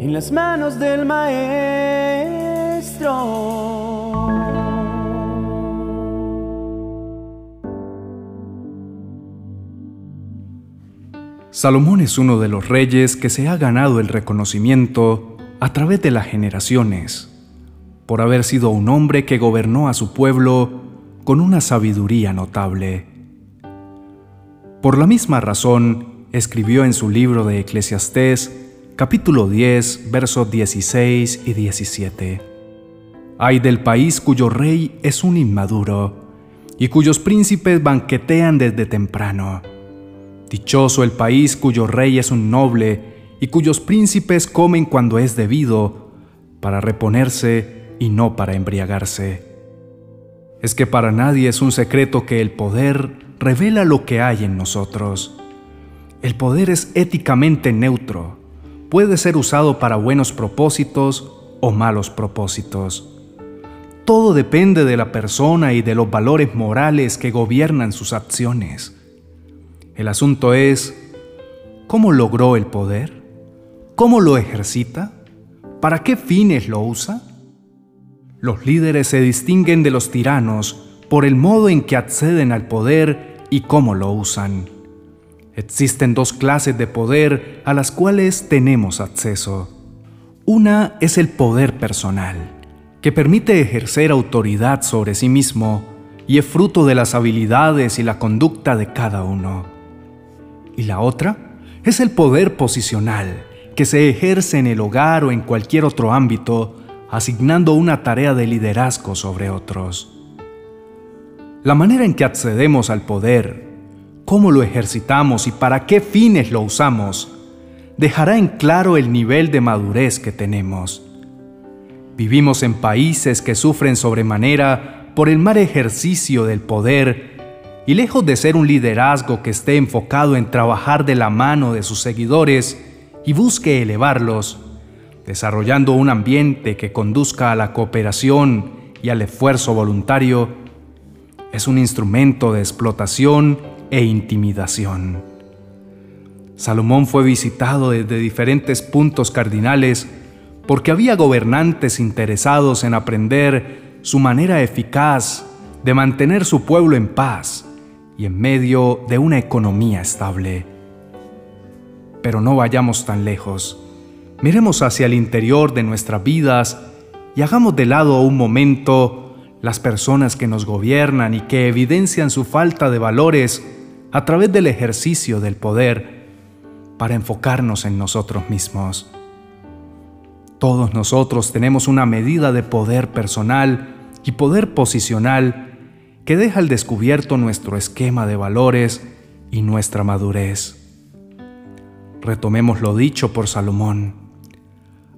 en las manos del Maestro. Salomón es uno de los reyes que se ha ganado el reconocimiento a través de las generaciones, por haber sido un hombre que gobernó a su pueblo con una sabiduría notable. Por la misma razón, escribió en su libro de Eclesiastés, capítulo 10, versos 16 y 17. Hay del país cuyo rey es un inmaduro, y cuyos príncipes banquetean desde temprano Dichoso el país cuyo rey es un noble y cuyos príncipes comen cuando es debido, para reponerse y no para embriagarse. Es que para nadie es un secreto que el poder revela lo que hay en nosotros. El poder es éticamente neutro, puede ser usado para buenos propósitos o malos propósitos. Todo depende de la persona y de los valores morales que gobiernan sus acciones. El asunto es, ¿cómo logró el poder? ¿Cómo lo ejercita? ¿Para qué fines lo usa? Los líderes se distinguen de los tiranos por el modo en que acceden al poder y cómo lo usan. Existen dos clases de poder a las cuales tenemos acceso. Una es el poder personal, que permite ejercer autoridad sobre sí mismo y es fruto de las habilidades y la conducta de cada uno. Y la otra es el poder posicional, que se ejerce en el hogar o en cualquier otro ámbito, asignando una tarea de liderazgo sobre otros. La manera en que accedemos al poder, cómo lo ejercitamos y para qué fines lo usamos, dejará en claro el nivel de madurez que tenemos. Vivimos en países que sufren sobremanera por el mal ejercicio del poder y lejos de ser un liderazgo que esté enfocado en trabajar de la mano de sus seguidores y busque elevarlos, desarrollando un ambiente que conduzca a la cooperación y al esfuerzo voluntario, es un instrumento de explotación e intimidación. Salomón fue visitado desde diferentes puntos cardinales porque había gobernantes interesados en aprender su manera eficaz de mantener su pueblo en paz y en medio de una economía estable. Pero no vayamos tan lejos. Miremos hacia el interior de nuestras vidas y hagamos de lado un momento las personas que nos gobiernan y que evidencian su falta de valores a través del ejercicio del poder para enfocarnos en nosotros mismos. Todos nosotros tenemos una medida de poder personal y poder posicional que deja al descubierto nuestro esquema de valores y nuestra madurez. Retomemos lo dicho por Salomón.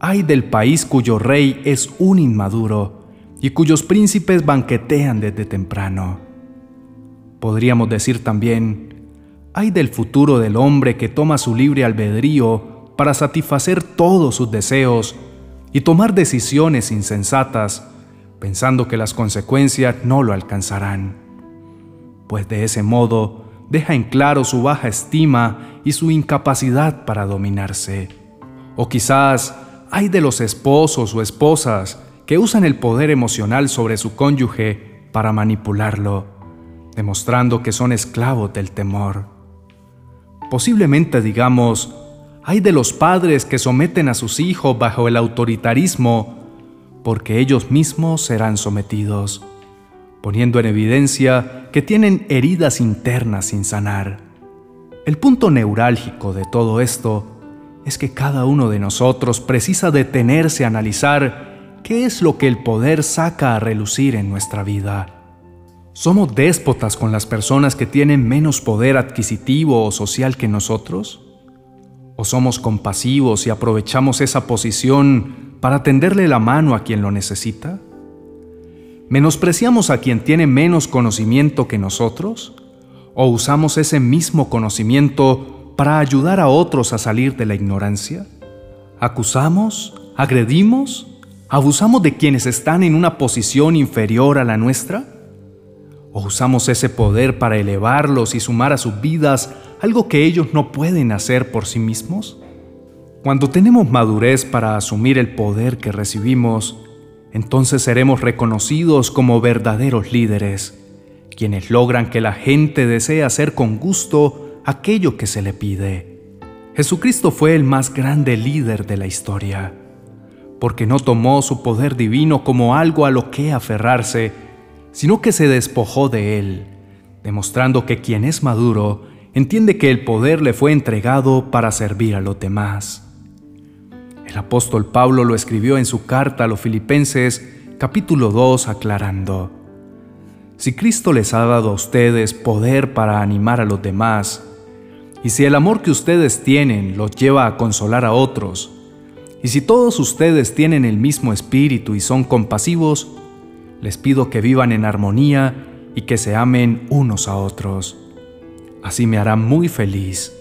Hay del país cuyo rey es un inmaduro y cuyos príncipes banquetean desde temprano. Podríamos decir también, hay del futuro del hombre que toma su libre albedrío para satisfacer todos sus deseos y tomar decisiones insensatas pensando que las consecuencias no lo alcanzarán, pues de ese modo deja en claro su baja estima y su incapacidad para dominarse. O quizás hay de los esposos o esposas que usan el poder emocional sobre su cónyuge para manipularlo, demostrando que son esclavos del temor. Posiblemente digamos, hay de los padres que someten a sus hijos bajo el autoritarismo porque ellos mismos serán sometidos, poniendo en evidencia que tienen heridas internas sin sanar. El punto neurálgico de todo esto es que cada uno de nosotros precisa detenerse a analizar qué es lo que el poder saca a relucir en nuestra vida. ¿Somos déspotas con las personas que tienen menos poder adquisitivo o social que nosotros? ¿O somos compasivos y aprovechamos esa posición para tenderle la mano a quien lo necesita? ¿Menospreciamos a quien tiene menos conocimiento que nosotros? ¿O usamos ese mismo conocimiento para ayudar a otros a salir de la ignorancia? ¿Acusamos? ¿Agredimos? ¿Abusamos de quienes están en una posición inferior a la nuestra? ¿O usamos ese poder para elevarlos y sumar a sus vidas algo que ellos no pueden hacer por sí mismos? Cuando tenemos madurez para asumir el poder que recibimos, entonces seremos reconocidos como verdaderos líderes, quienes logran que la gente desee hacer con gusto aquello que se le pide. Jesucristo fue el más grande líder de la historia, porque no tomó su poder divino como algo a lo que aferrarse, sino que se despojó de él, demostrando que quien es maduro entiende que el poder le fue entregado para servir a los demás. El apóstol Pablo lo escribió en su carta a los Filipenses capítulo 2 aclarando, Si Cristo les ha dado a ustedes poder para animar a los demás, y si el amor que ustedes tienen los lleva a consolar a otros, y si todos ustedes tienen el mismo espíritu y son compasivos, les pido que vivan en armonía y que se amen unos a otros. Así me hará muy feliz.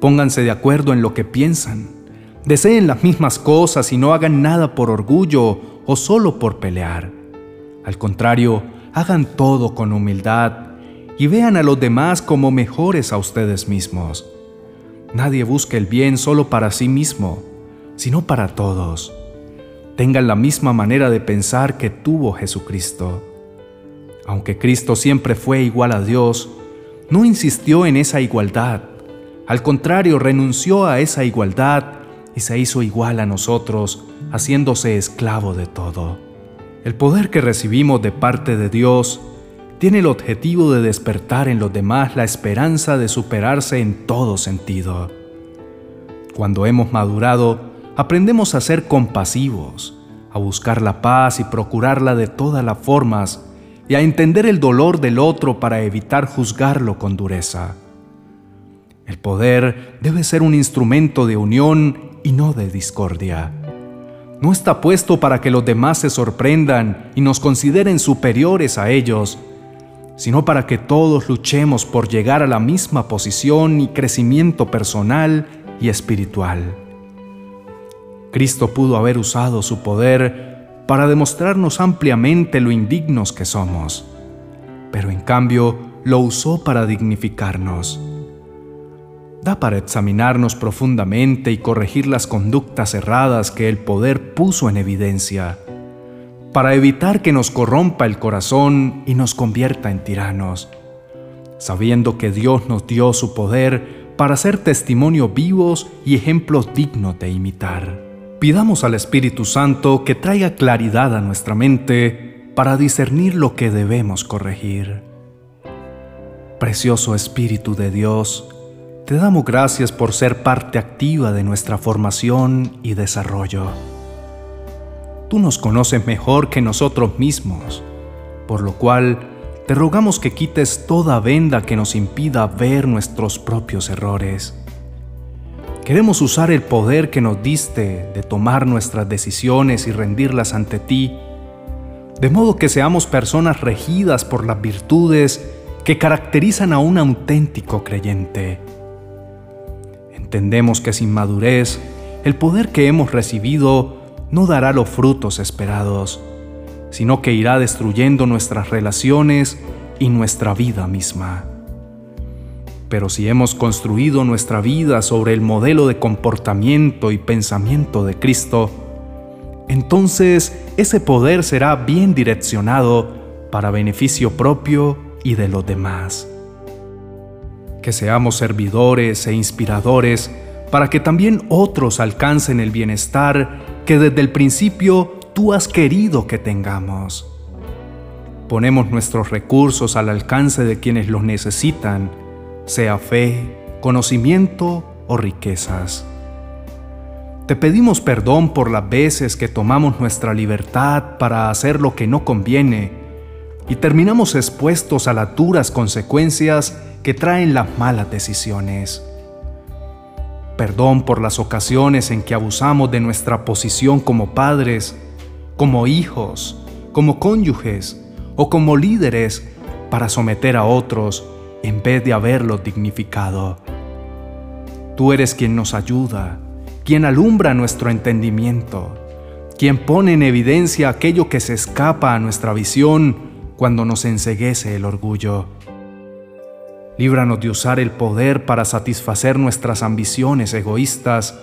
Pónganse de acuerdo en lo que piensan Deseen las mismas cosas y no hagan nada por orgullo o solo por pelear. Al contrario, hagan todo con humildad y vean a los demás como mejores a ustedes mismos. Nadie busque el bien solo para sí mismo, sino para todos. Tengan la misma manera de pensar que tuvo Jesucristo. Aunque Cristo siempre fue igual a Dios, no insistió en esa igualdad. Al contrario, renunció a esa igualdad y se hizo igual a nosotros, haciéndose esclavo de todo. El poder que recibimos de parte de Dios tiene el objetivo de despertar en los demás la esperanza de superarse en todo sentido. Cuando hemos madurado, aprendemos a ser compasivos, a buscar la paz y procurarla de todas las formas, y a entender el dolor del otro para evitar juzgarlo con dureza. El poder debe ser un instrumento de unión y no de discordia. No está puesto para que los demás se sorprendan y nos consideren superiores a ellos, sino para que todos luchemos por llegar a la misma posición y crecimiento personal y espiritual. Cristo pudo haber usado su poder para demostrarnos ampliamente lo indignos que somos, pero en cambio lo usó para dignificarnos da para examinarnos profundamente y corregir las conductas erradas que el poder puso en evidencia, para evitar que nos corrompa el corazón y nos convierta en tiranos, sabiendo que Dios nos dio su poder para ser testimonio vivos y ejemplos dignos de imitar. Pidamos al Espíritu Santo que traiga claridad a nuestra mente para discernir lo que debemos corregir. Precioso Espíritu de Dios, te damos gracias por ser parte activa de nuestra formación y desarrollo. Tú nos conoces mejor que nosotros mismos, por lo cual te rogamos que quites toda venda que nos impida ver nuestros propios errores. Queremos usar el poder que nos diste de tomar nuestras decisiones y rendirlas ante ti, de modo que seamos personas regidas por las virtudes que caracterizan a un auténtico creyente. Entendemos que sin madurez, el poder que hemos recibido no dará los frutos esperados, sino que irá destruyendo nuestras relaciones y nuestra vida misma. Pero si hemos construido nuestra vida sobre el modelo de comportamiento y pensamiento de Cristo, entonces ese poder será bien direccionado para beneficio propio y de los demás que seamos servidores e inspiradores para que también otros alcancen el bienestar que desde el principio tú has querido que tengamos. Ponemos nuestros recursos al alcance de quienes los necesitan, sea fe, conocimiento o riquezas. Te pedimos perdón por las veces que tomamos nuestra libertad para hacer lo que no conviene y terminamos expuestos a las duras consecuencias que traen las malas decisiones. Perdón por las ocasiones en que abusamos de nuestra posición como padres, como hijos, como cónyuges o como líderes para someter a otros en vez de haberlos dignificado. Tú eres quien nos ayuda, quien alumbra nuestro entendimiento, quien pone en evidencia aquello que se escapa a nuestra visión cuando nos enseguece el orgullo. Líbranos de usar el poder para satisfacer nuestras ambiciones egoístas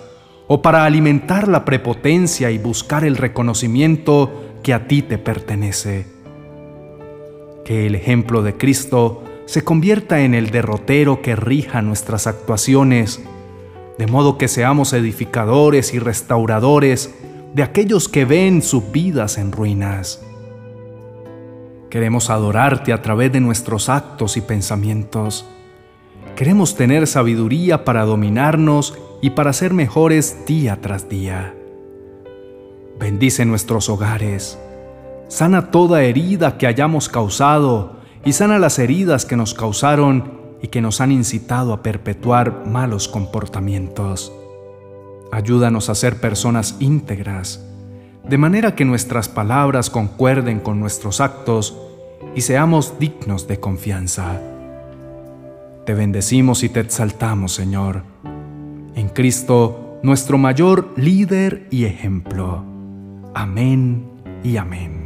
o para alimentar la prepotencia y buscar el reconocimiento que a ti te pertenece. Que el ejemplo de Cristo se convierta en el derrotero que rija nuestras actuaciones, de modo que seamos edificadores y restauradores de aquellos que ven sus vidas en ruinas. Queremos adorarte a través de nuestros actos y pensamientos. Queremos tener sabiduría para dominarnos y para ser mejores día tras día. Bendice nuestros hogares. Sana toda herida que hayamos causado y sana las heridas que nos causaron y que nos han incitado a perpetuar malos comportamientos. Ayúdanos a ser personas íntegras de manera que nuestras palabras concuerden con nuestros actos y seamos dignos de confianza. Te bendecimos y te exaltamos, Señor, en Cristo, nuestro mayor líder y ejemplo. Amén y amén.